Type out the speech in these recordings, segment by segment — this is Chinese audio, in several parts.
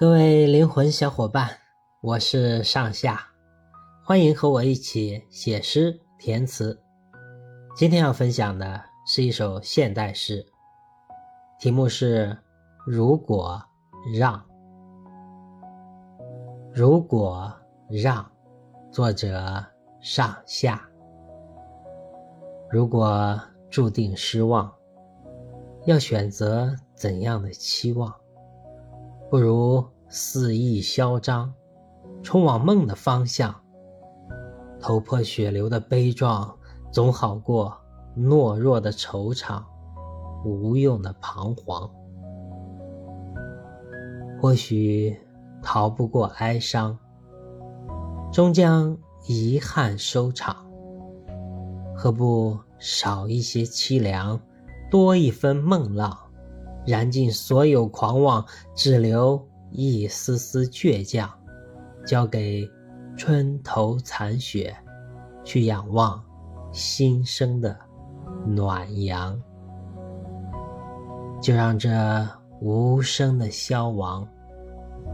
各位灵魂小伙伴，我是上下，欢迎和我一起写诗填词。今天要分享的是一首现代诗，题目是《如果让》。如果让，作者上下。如果注定失望，要选择怎样的期望？不如肆意嚣张，冲往梦的方向。头破血流的悲壮，总好过懦弱的惆怅，无用的彷徨。或许逃不过哀伤，终将遗憾收场。何不少一些凄凉，多一分梦浪？燃尽所有狂妄，只留一丝丝倔强，交给春头残雪，去仰望新生的暖阳。就让这无声的消亡，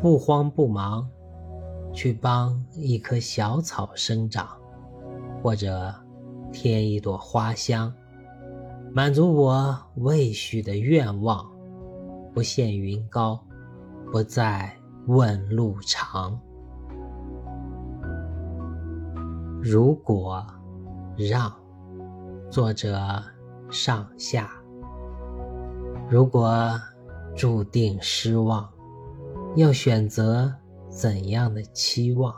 不慌不忙，去帮一棵小草生长，或者添一朵花香，满足我未许的愿望。不羡云高，不再问路长。如果让，作者上下。如果注定失望，要选择怎样的期望？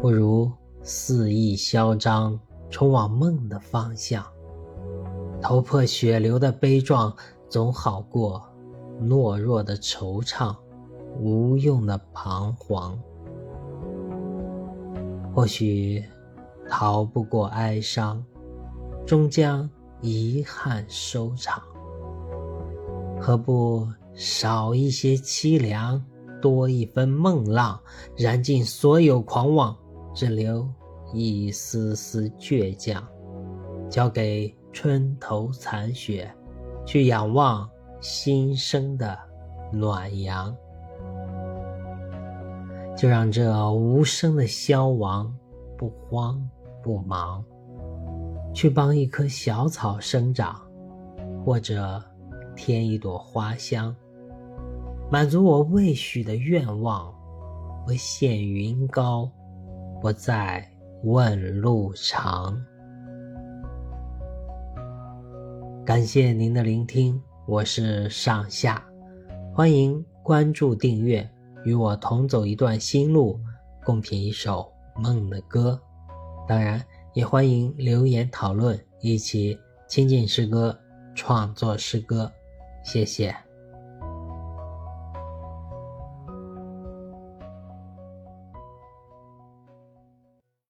不如肆意嚣张，冲往梦的方向。头破血流的悲壮，总好过。懦弱的惆怅，无用的彷徨。或许逃不过哀伤，终将遗憾收场。何不少一些凄凉，多一分梦浪？燃尽所有狂妄，只留一丝丝倔强，交给春头残雪，去仰望。新生的暖阳，就让这无声的消亡不慌不忙，去帮一棵小草生长，或者添一朵花香，满足我未许的愿望。不羡云高，不再问路长。感谢您的聆听。我是上下，欢迎关注订阅，与我同走一段心路，共品一首梦的歌。当然，也欢迎留言讨论，一起亲近诗歌，创作诗歌。谢谢。